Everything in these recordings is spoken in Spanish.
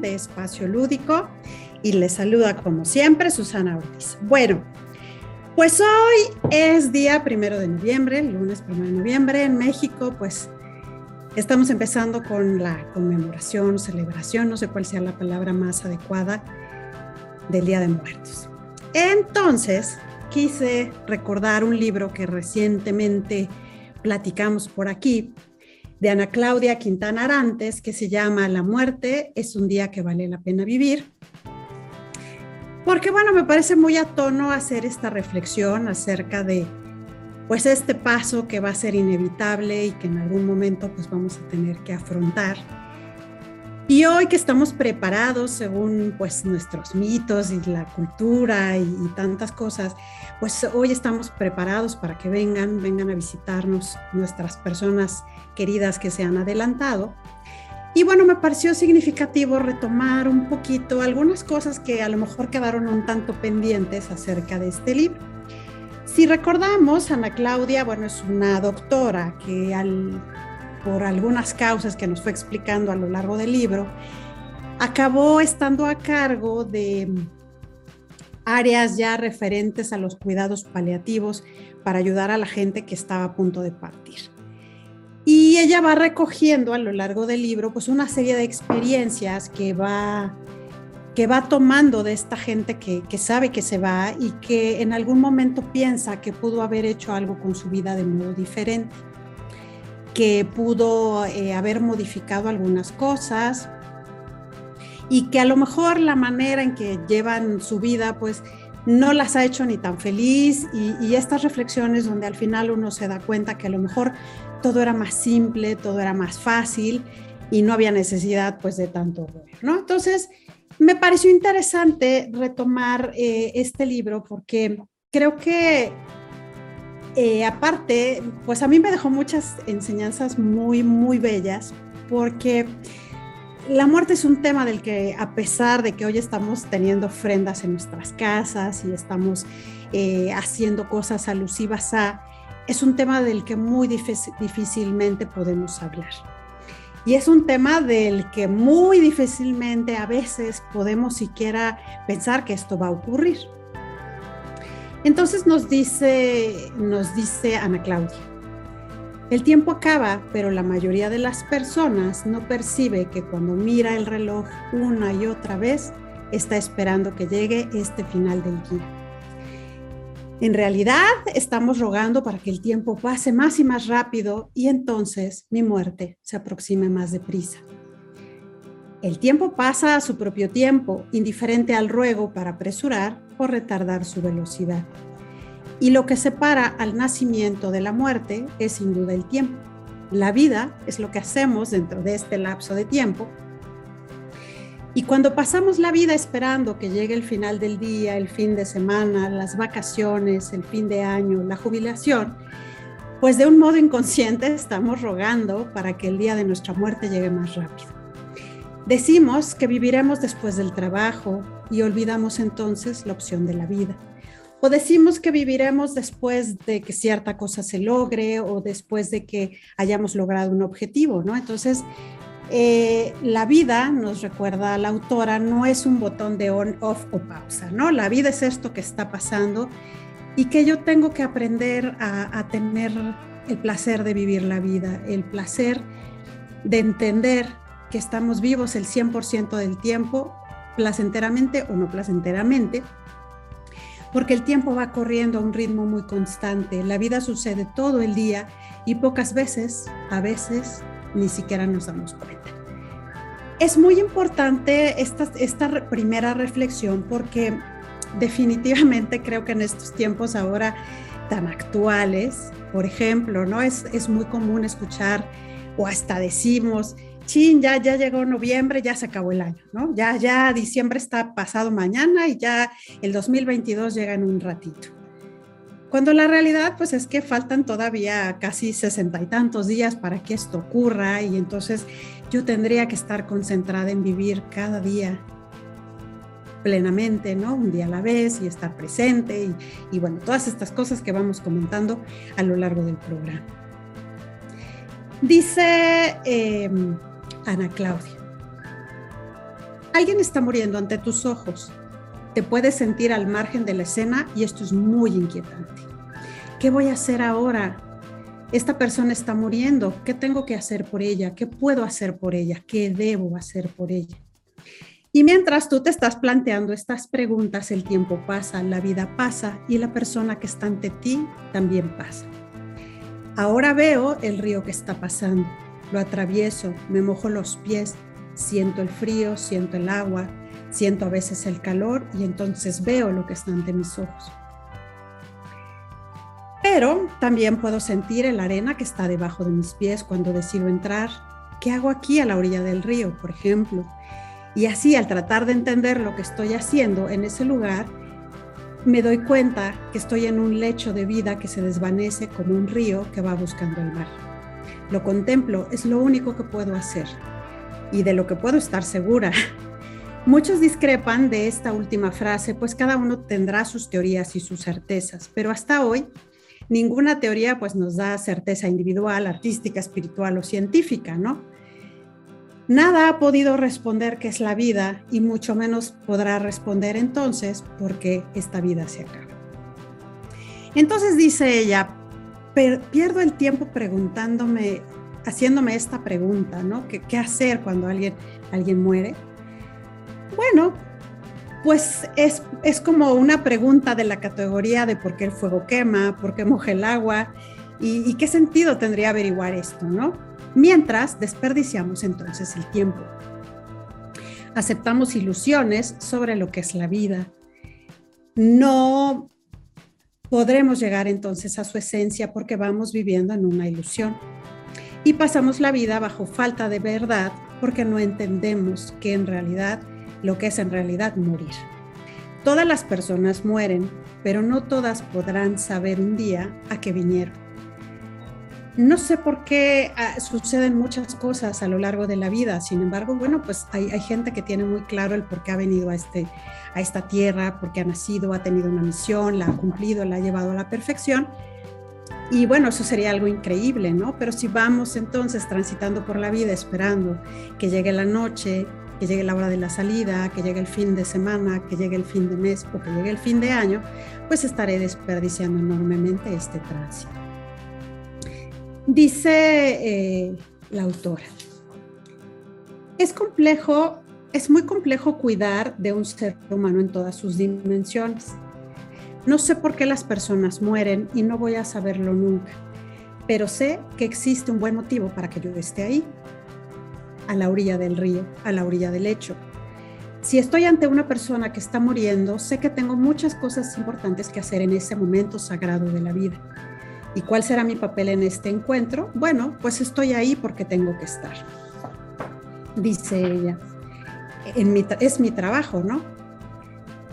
de Espacio Lúdico y les saluda como siempre Susana Ortiz. Bueno, pues hoy es día primero de noviembre, lunes primero de noviembre en México, pues estamos empezando con la conmemoración, celebración, no sé cuál sea la palabra más adecuada del Día de Muertos. Entonces, quise recordar un libro que recientemente platicamos por aquí, de Ana Claudia Quintana Arantes, que se llama La muerte es un día que vale la pena vivir. Porque bueno, me parece muy a hacer esta reflexión acerca de pues este paso que va a ser inevitable y que en algún momento pues vamos a tener que afrontar y hoy que estamos preparados según pues nuestros mitos y la cultura y, tantas cosas, pues hoy estamos preparados para que vengan, vengan a visitarnos nuestras personas queridas que se han adelantado. Y bueno, me pareció significativo retomar un poquito algunas cosas que a lo mejor quedaron un tanto pendientes acerca de este libro. Si recordamos, Ana Claudia, bueno, es una doctora que al por algunas causas que nos fue explicando a lo largo del libro, acabó estando a cargo de áreas ya referentes a los cuidados paliativos para ayudar a la gente que estaba a punto de partir. Y ella va recogiendo a lo largo del libro pues una serie de experiencias que va, que va tomando de esta gente que, que sabe que se va y que en algún momento piensa que pudo haber hecho algo con su vida de modo diferente que pudo eh, haber modificado algunas cosas y que a lo mejor la manera en que llevan su vida pues no las ha hecho ni tan feliz y, estas reflexiones donde al final uno se da cuenta que a lo mejor todo era más simple, todo era más fácil y no había necesidad pues de tanto ¿no? Entonces me pareció interesante retomar eh, este libro porque creo que eh, aparte, pues a mí me dejó muchas enseñanzas muy, muy bellas, porque la muerte es un tema del que a pesar de que hoy estamos teniendo ofrendas en nuestras casas y estamos eh, haciendo cosas alusivas a, es un tema del que muy difícilmente podemos hablar. Y es un tema del que muy difícilmente a veces podemos siquiera pensar que esto va a ocurrir. Entonces nos dice, nos dice Ana Claudia, el tiempo acaba, pero la mayoría de las personas no percibe que cuando mira el reloj una y otra vez, está esperando que llegue este final del día. En realidad estamos rogando para que el tiempo pase más y más rápido y entonces mi muerte se aproxime más deprisa. El tiempo pasa a su propio tiempo, indiferente al ruego para apresurar o retardar su velocidad. Y lo que separa al nacimiento de la muerte es sin duda el tiempo. La vida es lo que hacemos dentro de este lapso de tiempo. Y cuando pasamos la vida esperando que llegue el final del día, el fin de semana, las vacaciones, el fin de año, la jubilación, pues de un modo inconsciente estamos rogando para que el día de nuestra muerte llegue más rápido. Decimos que viviremos después del trabajo y olvidamos entonces la opción de la vida. O decimos que viviremos después de que cierta cosa se logre o después de que hayamos logrado un objetivo, ¿no? Entonces, eh, la vida, nos recuerda la autora, no es un botón de on, off o pausa, ¿no? La vida es esto que está pasando y que yo tengo que aprender a tener el placer de vivir la vida, el placer de entender que estamos vivos el 100% del tiempo, placenteramente o no placenteramente, porque el tiempo va corriendo a un ritmo muy constante, la vida sucede todo el día y pocas veces, a veces, ni siquiera nos damos cuenta. Es muy importante esta, esta primera reflexión porque definitivamente creo que en estos tiempos ahora tan actuales, por ejemplo, ¿no? Es, es muy común escuchar o hasta decimos, chin, ya, llegó noviembre, ya se acabó el año, ¿no? Ya, ya diciembre está pasado mañana y ya el 2022 llega en un ratito. Cuando la realidad, pues es que faltan todavía casi sesenta y tantos días para que esto ocurra y entonces yo tendría que estar concentrada en vivir cada día plenamente, ¿no? Un día a la vez y estar presente y, bueno, todas estas cosas que vamos comentando a lo largo del programa. Dice... Em, Ana Claudia. Alguien está muriendo ante tus ojos. Te puedes sentir al margen de la escena y esto es muy inquietante. ¿Qué voy a hacer ahora? Esta persona está muriendo. ¿Qué tengo que hacer por ella? ¿Qué puedo hacer por ella? ¿Qué debo hacer por ella? Y mientras tú te estás planteando estas preguntas, el tiempo pasa, la vida pasa y la persona que está ante ti también pasa. Ahora veo el río que está pasando, lo atravieso, me mojo los pies, siento el frío, siento el agua, siento a veces el calor y entonces veo lo que está ante mis ojos. Pero también puedo sentir la arena que está debajo de mis pies cuando decido entrar. ¿Qué hago aquí a la orilla del río, por ejemplo? Y así al tratar de entender lo que estoy haciendo en ese lugar, me doy cuenta que estoy en un lecho de vida que se desvanece como un río que va buscando el mar. Lo contemplo, es lo único que puedo hacer y de lo que puedo estar segura. Muchos discrepan de esta última frase, pues cada uno tendrá sus teorías y sus certezas, pero hasta hoy ninguna teoría pues nos da certeza individual, artística, espiritual o científica, ¿no? Nada ha podido responder qué es la vida y mucho menos podrá responder entonces por qué esta vida se acaba. Entonces dice ella, pierdo el tiempo preguntándome, haciéndome esta pregunta, ¿no? ¿Qué, hacer cuando alguien, alguien muere? Bueno, pues es, es, como una pregunta de la categoría de por qué el fuego quema, por qué moja el agua y qué sentido tendría averiguar esto, ¿no? mientras desperdiciamos entonces el tiempo. Aceptamos ilusiones sobre lo que es la vida. No podremos llegar entonces a su esencia porque vamos viviendo en una ilusión. Y pasamos la vida bajo falta de verdad porque no entendemos que en realidad lo que es en realidad morir. Todas las personas mueren, pero no todas podrán saber un día a qué vinieron. No sé por qué ah, suceden muchas cosas a lo largo de la vida, sin embargo, bueno, pues hay, gente que tiene muy claro el por qué ha venido a, este, a esta tierra, por qué ha nacido, ha tenido una misión, la ha cumplido, la ha llevado a la perfección. Y bueno, eso sería algo increíble, ¿no? Pero si vamos entonces transitando por la vida esperando que llegue la noche, que llegue la hora de la salida, que llegue el fin de semana, que llegue el fin de mes o que llegue el fin de año, pues estaré desperdiciando enormemente este tránsito. Dice eh, la autora, es complejo, es muy complejo cuidar de un ser humano en todas sus dimensiones. No sé por qué las personas mueren y no voy a saberlo nunca, pero sé que existe un buen motivo para que yo esté ahí, a la orilla del río, a la orilla del lecho. Si estoy ante una persona que está muriendo, sé que tengo muchas cosas importantes que hacer en ese momento sagrado de la vida ¿Y cuál será mi papel en este encuentro? Bueno, pues estoy ahí porque tengo que estar. Dice ella, es mi trabajo, ¿no?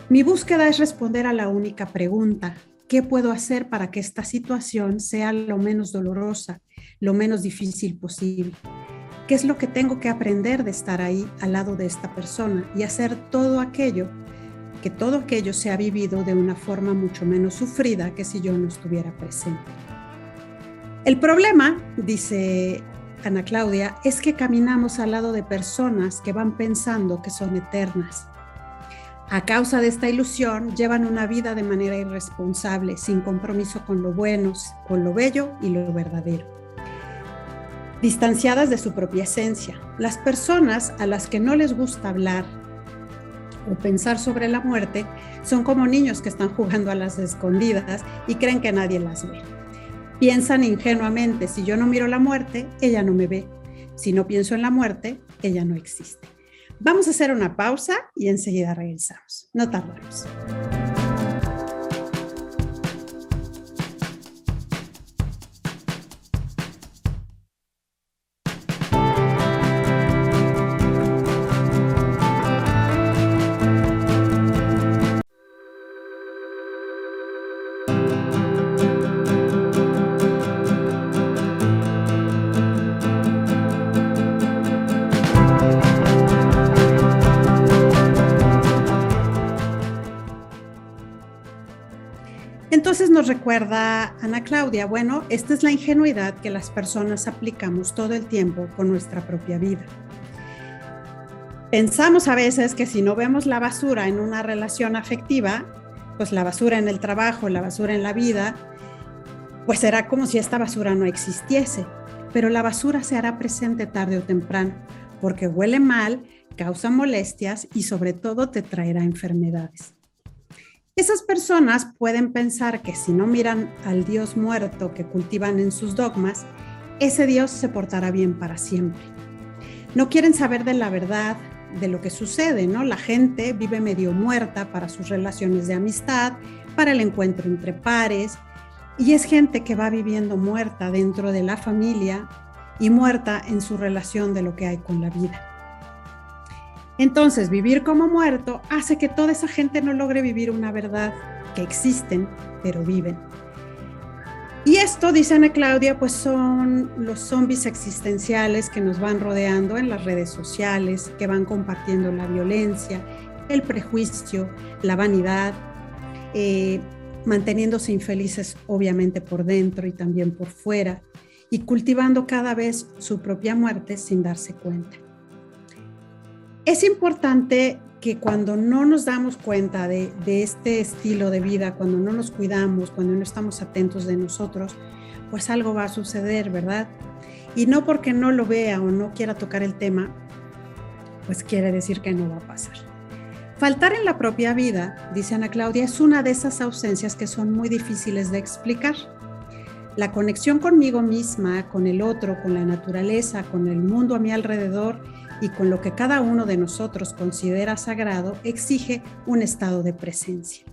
Mi búsqueda es responder a la única pregunta, ¿qué puedo hacer para que esta situación sea lo menos dolorosa, lo menos difícil posible? ¿Qué es lo que tengo que aprender de estar ahí al lado de esta persona y hacer todo aquello, que todo aquello sea vivido de una forma mucho menos sufrida que si yo no estuviera presente? El problema, dice Ana Claudia, es que caminamos al lado de personas que van pensando que son eternas. A causa de esta ilusión, llevan una vida de manera irresponsable, sin compromiso con lo bueno, con lo bello y lo verdadero. Distanciadas de su propia esencia, las personas a las que no les gusta hablar o pensar sobre la muerte son como niños que están jugando a las escondidas y creen que nadie las ve. Piensan ingenuamente, si yo no miro la muerte, ella no me ve. Si no pienso en la muerte, ella no existe. Vamos a hacer una pausa y enseguida regresamos. No tardamos. Nos recuerda Ana Claudia, bueno, esta es la ingenuidad que las personas aplicamos todo el tiempo con nuestra propia vida. Pensamos a veces que si no vemos la basura en una relación afectiva, pues la basura en el trabajo, la basura en la vida, pues será como si esta basura no existiese. Pero la basura se hará presente tarde o temprano, porque huele mal, causa molestias y sobre todo te traerá enfermedades. Esas personas pueden pensar que si no miran al Dios muerto que cultivan en sus dogmas, ese Dios se portará bien para siempre. No quieren saber de la verdad, de lo que sucede, ¿no? La gente vive medio muerta para sus relaciones de amistad, para el encuentro entre pares, y es gente que va viviendo muerta dentro de la familia y muerta en su relación de lo que hay con la vida. Entonces, vivir como muerto hace que toda esa gente no logre vivir una verdad que existen, pero viven. Y esto, dice Ana Claudia, pues son los zombies existenciales que nos van rodeando en las redes sociales, que van compartiendo la violencia, el prejuicio, la vanidad, eh, manteniéndose infelices obviamente por dentro y también por fuera, y cultivando cada vez su propia muerte sin darse cuenta. Es importante que cuando no nos damos cuenta de, este estilo de vida, cuando no nos cuidamos, cuando no estamos atentos de nosotros, pues algo va a suceder, ¿verdad? Y no porque no lo vea o no quiera tocar el tema, pues quiere decir que no va a pasar. Faltar en la propia vida, dice Ana Claudia, es una de esas ausencias que son muy difíciles de explicar. La conexión conmigo misma, con el otro, con la naturaleza, con el mundo a mi alrededor, y con lo que cada uno de nosotros considera sagrado exige un estado de presencia.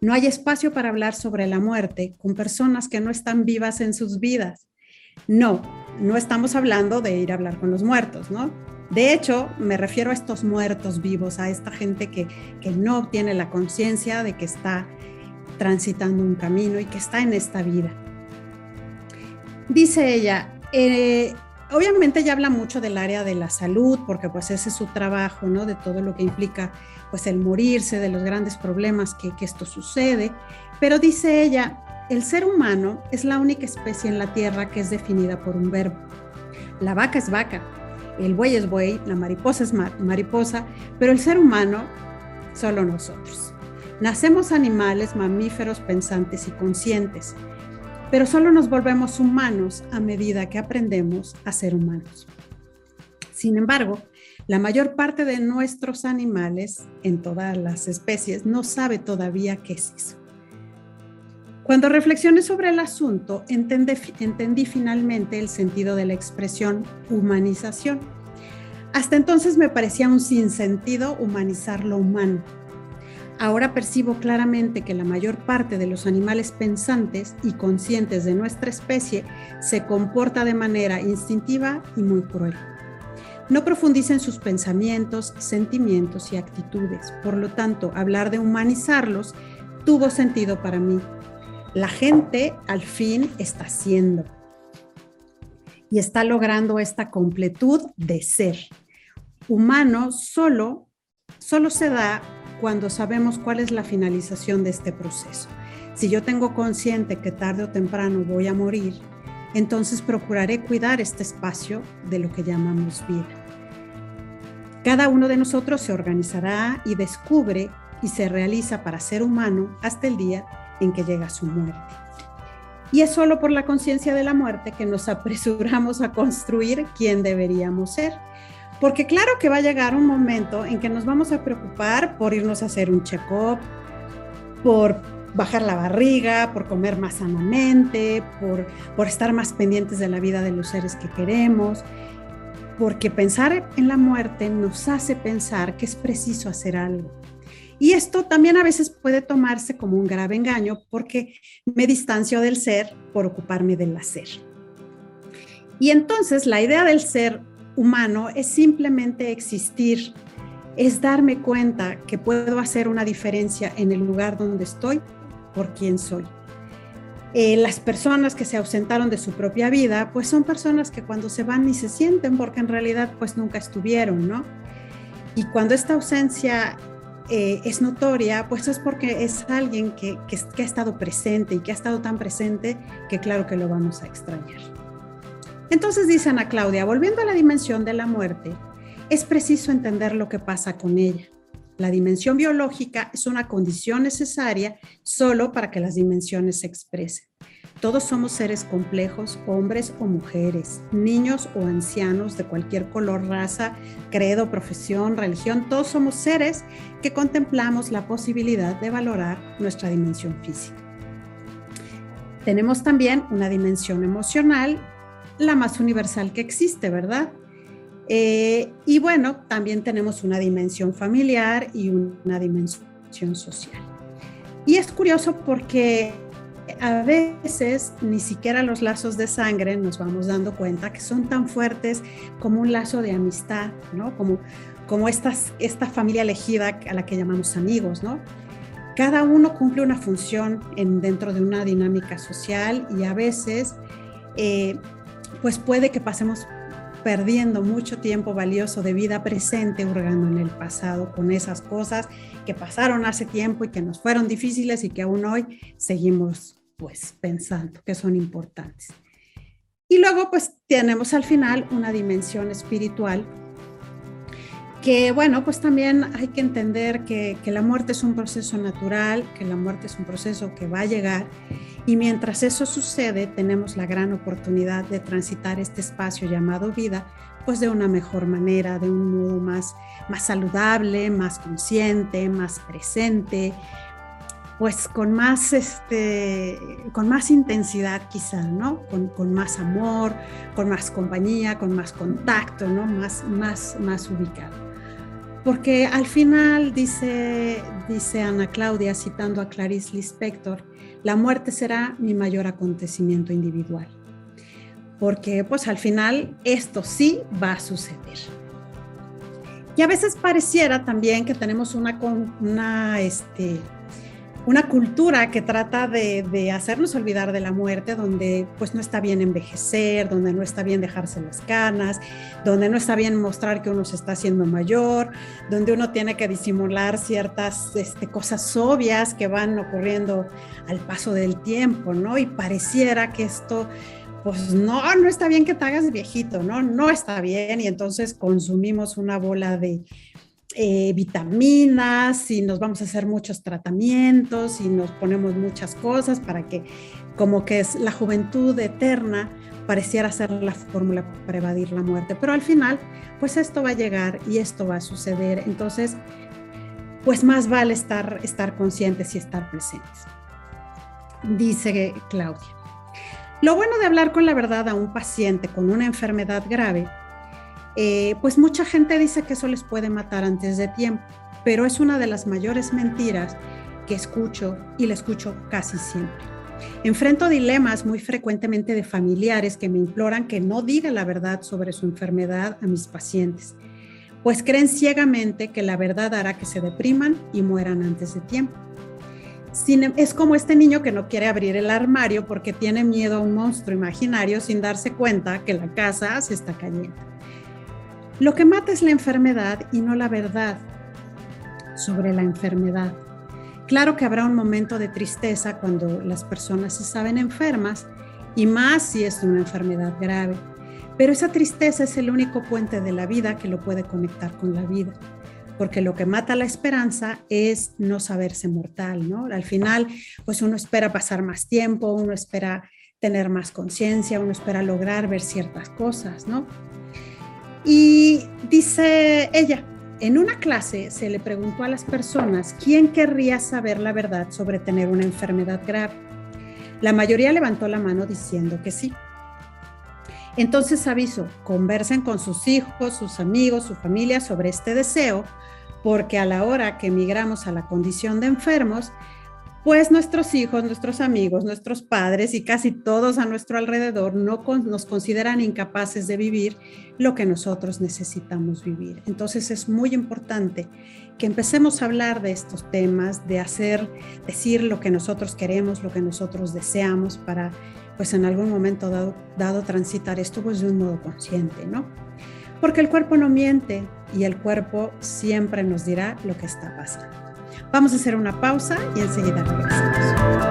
No hay espacio para hablar sobre la muerte con personas que no están vivas en sus vidas. No, no estamos hablando de ir a hablar con los muertos, ¿no? De hecho, me refiero a estos muertos vivos, a esta gente que, que no tiene la conciencia de que está transitando un camino y que está en esta vida. Dice ella, eh, obviamente ya habla mucho del área de la salud, porque pues ese es su trabajo, ¿no? De todo lo que implica pues el morirse, de los grandes problemas que, que esto sucede. Pero dice ella, el ser humano es la única especie en la Tierra que es definida por un verbo. La vaca es vaca, el buey es buey, la mariposa es mariposa, pero el ser humano, solo nosotros. Nacemos animales, mamíferos, pensantes y conscientes pero solo nos volvemos humanos a medida que aprendemos a ser humanos. Sin embargo, la mayor parte de nuestros animales, en todas las especies, no sabe todavía qué es eso. Cuando reflexioné sobre el asunto, entendí, entendí finalmente el sentido de la expresión humanización. Hasta entonces me parecía un sinsentido humanizar lo humano Ahora percibo claramente que la mayor parte de los animales pensantes y conscientes de nuestra especie se comporta de manera instintiva y muy cruel. No profundiza en sus pensamientos, sentimientos y actitudes. Por lo tanto, hablar de humanizarlos tuvo sentido para mí. La gente al fin está siendo y está logrando esta completud de ser. Humano solo, solo se da cuando sabemos cuál es la finalización de este proceso. Si yo tengo consciente que tarde o temprano voy a morir, entonces procuraré cuidar este espacio de lo que llamamos vida. Cada uno de nosotros se organizará y descubre y se realiza para ser humano hasta el día en que llega su muerte. Y es solo por la conciencia de la muerte que nos apresuramos a construir quién deberíamos ser porque claro que va a llegar un momento en que nos vamos a preocupar por irnos a hacer un check-up, por bajar la barriga, por comer más sanamente, por, por estar más pendientes de la vida de los seres que queremos, porque pensar en la muerte nos hace pensar que es preciso hacer algo. Y esto también a veces puede tomarse como un grave engaño porque me distancio del ser por ocuparme del hacer. Y entonces la idea del ser humano es simplemente existir, es darme cuenta que puedo hacer una diferencia en el lugar donde estoy por quién soy. Eh, las personas que se ausentaron de su propia vida, pues son personas que cuando se van ni se sienten porque en realidad pues nunca estuvieron, ¿no? Y cuando esta ausencia eh, es notoria, pues es porque es alguien que, que ha estado presente y que ha estado tan presente que claro que lo vamos a extrañar. Entonces dice Ana Claudia, volviendo a la dimensión de la muerte, es preciso entender lo que pasa con ella. La dimensión biológica es una condición necesaria solo para que las dimensiones se expresen. Todos somos seres complejos, hombres o mujeres, niños o ancianos de cualquier color, raza, credo, profesión, religión. Todos somos seres que contemplamos la posibilidad de valorar nuestra dimensión física. Tenemos también una dimensión emocional, la más universal que existe, ¿verdad? Eh, y bueno, también tenemos una dimensión familiar y una dimensión social. Y es curioso porque a veces ni siquiera los lazos de sangre nos vamos dando cuenta que son tan fuertes como un lazo de amistad, ¿no? Como, como esta familia elegida a la que llamamos amigos, ¿no? Cada uno cumple una función en, dentro de una dinámica social y a veces, eh, pues puede que pasemos perdiendo mucho tiempo valioso de vida presente hurgando en el pasado con esas cosas que pasaron hace tiempo y que nos fueron difíciles y que aún hoy seguimos pues pensando que son importantes. Y luego pues tenemos al final una dimensión espiritual que bueno, pues también hay que entender que, que, la muerte es un proceso natural, que la muerte es un proceso que va a llegar y mientras eso sucede tenemos la gran oportunidad de transitar este espacio llamado vida pues de una mejor manera, de un modo más, más saludable, más consciente, más presente, pues con más, este, con más intensidad quizá, ¿no? Con, más amor, con más compañía, con más contacto, ¿no? Más, más, más ubicado. Porque al final, dice, dice Ana Claudia, citando a Clarice Lispector, la muerte será mi mayor acontecimiento individual. Porque pues al final esto sí va a suceder. Y a veces pareciera también que tenemos una, una este, una cultura que trata de, hacernos olvidar de la muerte, donde pues no está bien envejecer, donde no está bien dejarse las canas, donde no está bien mostrar que uno se está haciendo mayor, donde uno tiene que disimular ciertas este, cosas obvias que van ocurriendo al paso del tiempo, ¿no? Y pareciera que esto pues no, no está bien que te hagas viejito, ¿no? No está bien y entonces consumimos una bola de eh, vitaminas y nos vamos a hacer muchos tratamientos y nos ponemos muchas cosas para que como que es la juventud eterna pareciera ser la fórmula para evadir la muerte. Pero al final, pues esto va a llegar y esto va a suceder. Entonces, pues más vale estar, estar conscientes y estar presentes. Dice Claudia. Lo bueno de hablar con la verdad a un paciente con una enfermedad grave eh, pues mucha gente dice que eso les puede matar antes de tiempo, pero es una de las mayores mentiras que escucho y la escucho casi siempre. Enfrento dilemas muy frecuentemente de familiares que me imploran que no diga la verdad sobre su enfermedad a mis pacientes, pues creen ciegamente que la verdad hará que se depriman y mueran antes de tiempo. Em, es como este niño que no quiere abrir el armario porque tiene miedo a un monstruo imaginario sin darse cuenta que la casa se está cayendo. Lo que mata es la enfermedad y no la verdad sobre la enfermedad. Claro que habrá un momento de tristeza cuando las personas se saben enfermas y más si es una enfermedad grave, pero esa tristeza es el único puente de la vida que lo puede conectar con la vida, porque lo que mata la esperanza es no saberse mortal, ¿no? Al final, pues uno espera pasar más tiempo, uno espera tener más conciencia, uno espera lograr ver ciertas cosas, ¿no? Y dice ella, en una clase se le preguntó a las personas quién querría saber la verdad sobre tener una enfermedad grave. La mayoría levantó la mano diciendo que sí. Entonces aviso, conversen con sus hijos, sus amigos, su familia sobre este deseo, porque a la hora que emigramos a la condición de enfermos, pues nuestros hijos, nuestros amigos, nuestros padres y casi todos a nuestro alrededor no nos consideran incapaces de vivir lo que nosotros necesitamos vivir. Entonces es muy importante que empecemos a hablar de estos temas, de hacer, decir lo que nosotros queremos, lo que nosotros deseamos para, pues en algún momento dado, dado transitar esto pues de un modo consciente, ¿no? Porque el cuerpo no miente y el cuerpo siempre nos dirá lo que está pasando. Vamos a hacer una pausa y enseguida regresamos.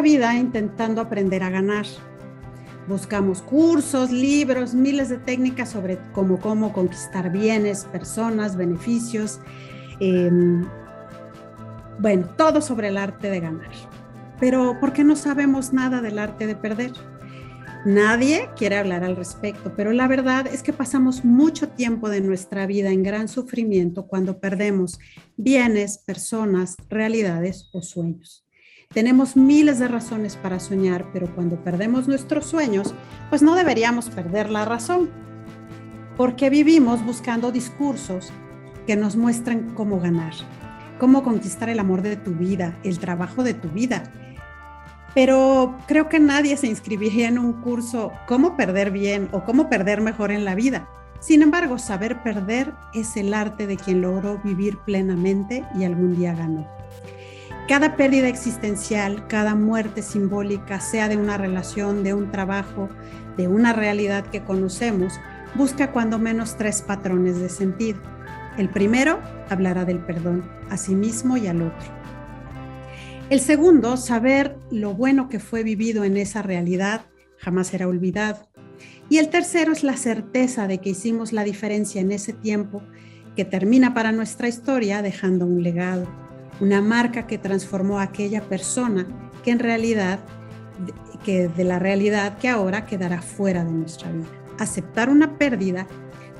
Vida intentando aprender a ganar. Buscamos cursos, libros, miles de técnicas sobre cómo, cómo conquistar bienes, personas, beneficios, em, bueno, todo sobre el arte de ganar. Pero ¿por qué no sabemos nada del arte de perder? Nadie quiere hablar al respecto, pero la verdad es que pasamos mucho tiempo de nuestra vida en gran sufrimiento cuando perdemos bienes, personas, realidades o sueños. Tenemos miles de razones para soñar, pero cuando perdemos nuestros sueños, pues no deberíamos perder la razón, porque vivimos buscando discursos que nos muestran cómo ganar, cómo conquistar el amor de tu vida, el trabajo de tu vida. Pero creo que nadie se inscribiría en un curso cómo perder bien o cómo perder mejor en la vida. Sin embargo, saber perder es el arte de quien logró vivir plenamente y algún día ganó. Cada pérdida existencial, cada muerte simbólica, sea de una relación, de un trabajo, de una realidad que conocemos, busca cuando menos tres patrones de sentido. El primero hablará del perdón a sí mismo y al otro. El segundo, saber lo bueno que fue vivido en esa realidad jamás será olvidado. Y el tercero es la certeza de que hicimos la diferencia en ese tiempo que termina para nuestra historia dejando un legado, una marca que transformó a aquella persona que en realidad, que de la realidad que ahora quedará fuera de nuestra vida. Aceptar una pérdida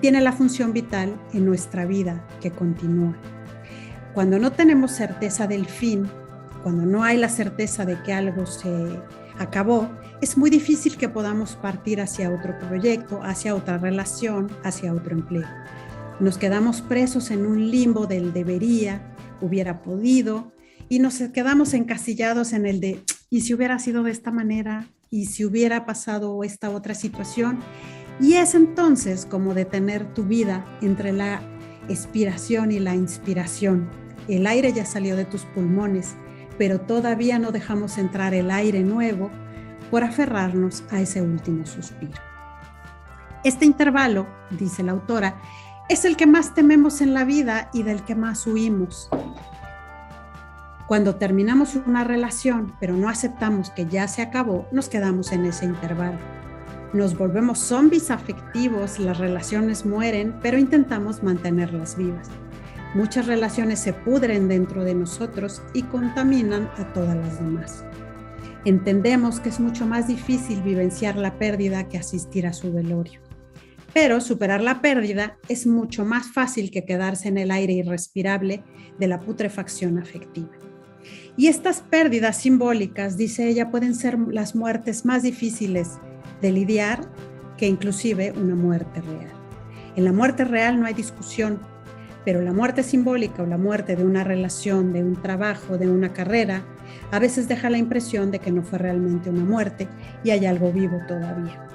tiene la función vital en nuestra vida que continúa. Cuando no tenemos certeza del fin, cuando no hay la certeza de que algo se acabó, es muy difícil que podamos partir hacia otro proyecto, hacia otra relación, hacia otro empleo. Nos quedamos presos en un limbo del debería, hubiera podido, y nos quedamos encasillados en el de, ¿y si hubiera sido de esta manera? ¿Y si hubiera pasado esta otra situación? Y es entonces como detener tu vida entre la expiración y la inspiración. El aire ya salió de tus pulmones, pero todavía no dejamos entrar el aire nuevo por aferrarnos a ese último suspiro. Este intervalo, dice la autora, es el que más tememos en la vida y del que más huimos. Cuando terminamos una relación, pero no aceptamos que ya se acabó, nos quedamos en ese intervalo. Nos volvemos zombies afectivos, las relaciones mueren, pero intentamos mantenerlas vivas. Muchas relaciones se pudren dentro de nosotros y contaminan a todas las demás. Entendemos que es mucho más difícil vivenciar la pérdida que asistir a su velorio. Pero superar la pérdida es mucho más fácil que quedarse en el aire irrespirable de la putrefacción afectiva. Y estas pérdidas simbólicas, dice ella, pueden ser las muertes más difíciles de lidiar que inclusive una muerte real. En la muerte real no hay discusión, pero la muerte simbólica o la muerte de una relación, de un trabajo, de una carrera, a veces deja la impresión de que no fue realmente una muerte y hay algo vivo todavía.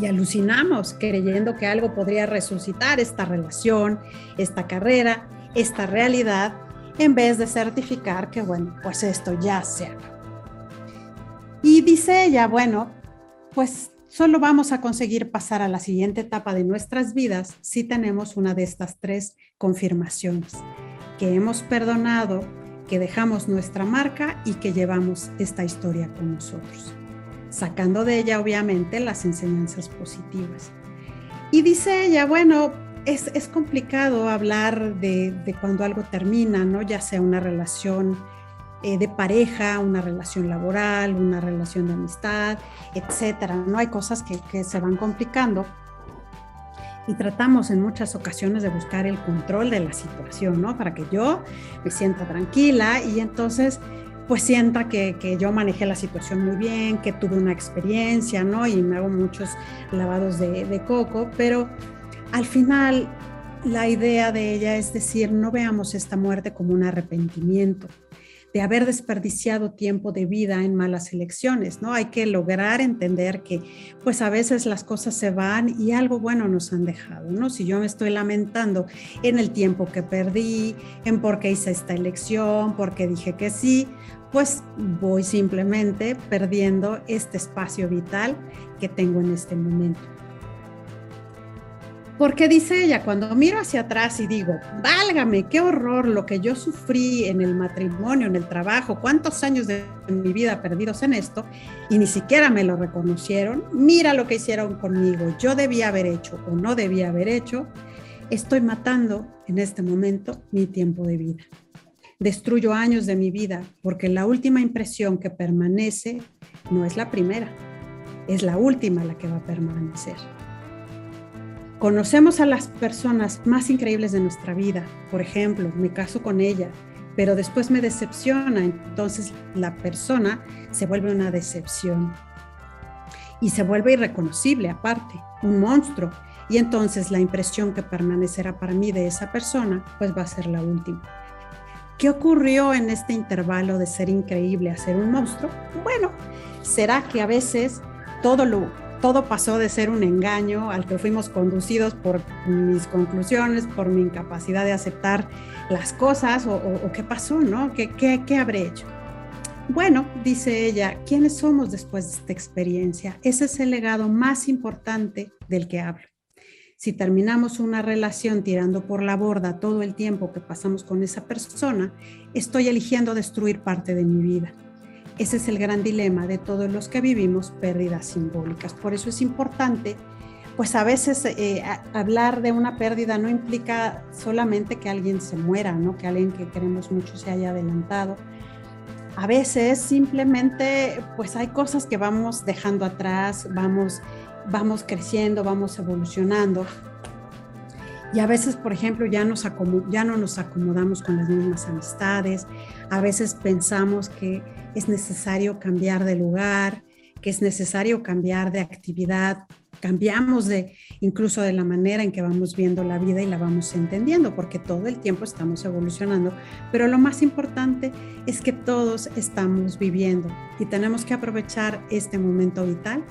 Y alucinamos creyendo que algo podría resucitar esta relación, esta carrera, esta realidad, en vez de certificar que, bueno, pues esto ya se. Y dice ella, bueno, pues solo vamos a conseguir pasar a la siguiente etapa de nuestras vidas si tenemos una de estas tres confirmaciones, que hemos perdonado, que dejamos nuestra marca y que llevamos esta historia con nosotros, sacando de ella obviamente las enseñanzas positivas. Y dice ella, bueno, es, es complicado hablar de, de cuando algo termina, ¿no? Ya sea una relación eh, de pareja, una relación laboral, una relación de amistad, etcétera. No hay cosas que, que se van complicando y tratamos en muchas ocasiones de buscar el control de la situación, ¿no? Para que yo me sienta tranquila y entonces pues sienta que, que, yo manejé la situación muy bien, que tuve una experiencia, ¿no? Y me hago muchos lavados de, de coco, pero al final la idea de ella es decir, no veamos esta muerte como un arrepentimiento, de haber desperdiciado tiempo de vida en malas elecciones, ¿no? Hay que lograr entender que pues a veces las cosas se van y algo bueno nos han dejado, ¿no? Si yo me estoy lamentando en el tiempo que perdí, en por qué hice esta elección, por qué dije que sí, pues voy simplemente perdiendo este espacio vital que tengo en este momento. Porque dice ella, cuando miro hacia atrás y digo, válgame, qué horror lo que yo sufrí en el matrimonio, en el trabajo, cuántos años de mi vida perdidos en esto, y ni siquiera me lo reconocieron, mira lo que hicieron conmigo, yo debía haber hecho o no debía haber hecho, estoy matando en este momento mi tiempo de vida. Destruyo años de mi vida porque la última impresión que permanece no es la primera, es la última la que va a permanecer. Conocemos a las personas más increíbles de nuestra vida. Por ejemplo, me caso con ella, pero después me decepciona. Entonces la persona se vuelve una decepción. Y se vuelve irreconocible aparte, un monstruo. Y entonces la impresión que permanecerá para mí de esa persona, pues va a ser la última. ¿Qué ocurrió en este intervalo de ser increíble a ser un monstruo? Bueno, será que a veces todo lo todo pasó de ser un engaño al que fuimos conducidos por mis conclusiones, por mi incapacidad de aceptar las cosas o, qué pasó, ¿no? ¿Qué, ¿Qué, qué habré hecho? Bueno, dice ella, ¿quiénes somos después de esta experiencia? Ese es el legado más importante del que hablo. Si terminamos una relación tirando por la borda todo el tiempo que pasamos con esa persona, estoy eligiendo destruir parte de mi vida ese es el gran dilema de todos los que vivimos pérdidas simbólicas. Por eso es importante, pues a veces eh, hablar de una pérdida no implica solamente que alguien se muera, ¿no? que alguien que queremos mucho se haya adelantado. A veces simplemente, pues hay cosas que vamos dejando atrás, vamos, vamos creciendo, vamos evolucionando. Y a veces, por ejemplo, ya, no nos acomodamos con las mismas amistades, a veces pensamos que es necesario cambiar de lugar, que es necesario cambiar de actividad, cambiamos de incluso de la manera en que vamos viendo la vida y la vamos entendiendo, porque todo el tiempo estamos evolucionando, pero lo más importante es que todos estamos viviendo y tenemos que aprovechar este momento vital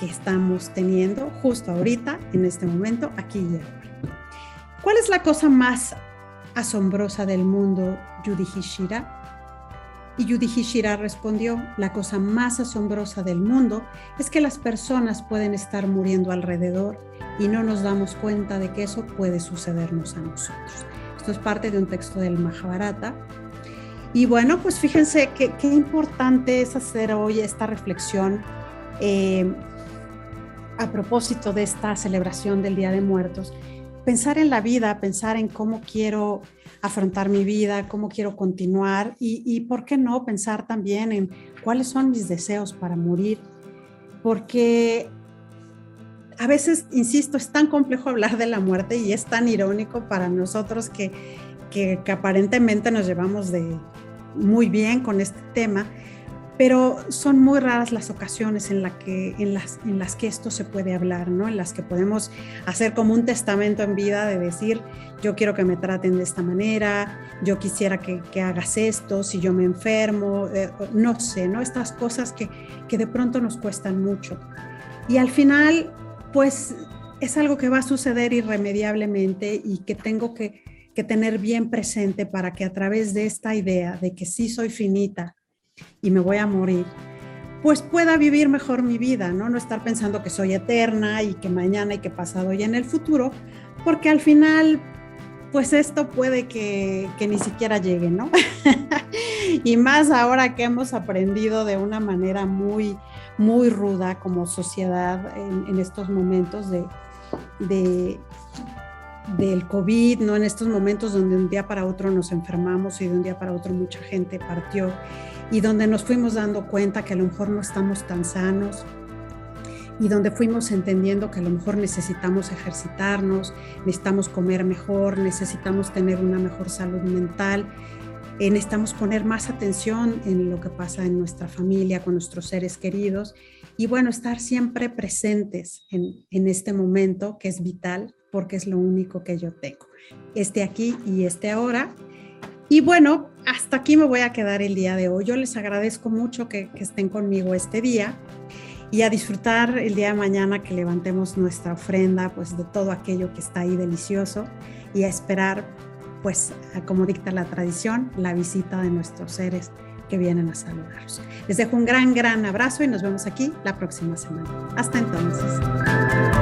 que estamos teniendo justo ahorita, en este momento, aquí y ahora. ¿Cuál es la cosa más asombrosa del mundo, Yudhishthira? Y Yudhishthira respondió, la cosa más asombrosa del mundo es que las personas pueden estar muriendo alrededor y no nos damos cuenta de que eso puede sucedernos a nosotros. Esto es parte de un texto del Mahabharata. Y bueno, pues fíjense qué, importante es hacer hoy esta reflexión eh, a propósito de esta celebración del Día de Muertos. Pensar en la vida, pensar en cómo quiero afrontar mi vida, cómo quiero continuar y, por qué no pensar también en cuáles son mis deseos para morir, porque a veces, insisto, es tan complejo hablar de la muerte y es tan irónico para nosotros que, que, que aparentemente nos llevamos de muy bien con este tema, pero son muy raras las ocasiones en, la que, en, las, en las que esto se puede hablar, ¿no? En las que podemos hacer como un testamento en vida de decir, yo quiero que me traten de esta manera, yo quisiera que, que hagas esto, si yo me enfermo, eh, no sé, ¿no? Estas cosas que, que de pronto nos cuestan mucho. Y al final, pues es algo que va a suceder irremediablemente y que tengo que, que tener bien presente para que a través de esta idea de que sí soy finita, y me voy a morir, pues pueda vivir mejor mi vida, ¿no? No estar pensando que soy eterna y que mañana y que pasado y en el futuro, porque al final, pues esto puede que, que ni siquiera llegue, ¿no? y más ahora que hemos aprendido de una manera muy, muy ruda como sociedad en, en estos momentos de, de, del COVID, ¿no? En estos momentos donde un día para otro nos enfermamos y de un día para otro mucha gente partió y donde nos fuimos dando cuenta que a lo mejor no estamos tan sanos y donde fuimos entendiendo que a lo mejor necesitamos ejercitarnos, necesitamos comer mejor, necesitamos tener una mejor salud mental, eh, necesitamos poner más atención en lo que pasa en nuestra familia, con nuestros seres queridos y bueno, estar siempre presentes en, en este momento que es vital porque es lo único que yo tengo. Este aquí y este ahora y bueno, hasta aquí me voy a quedar el día de hoy. Yo les agradezco mucho que, estén conmigo este día y a disfrutar el día de mañana que levantemos nuestra ofrenda, pues de todo aquello que está ahí delicioso y a esperar, pues como dicta la tradición, la visita de nuestros seres que vienen a saludarlos. Les dejo un gran, gran abrazo y nos vemos aquí la próxima semana. Hasta entonces.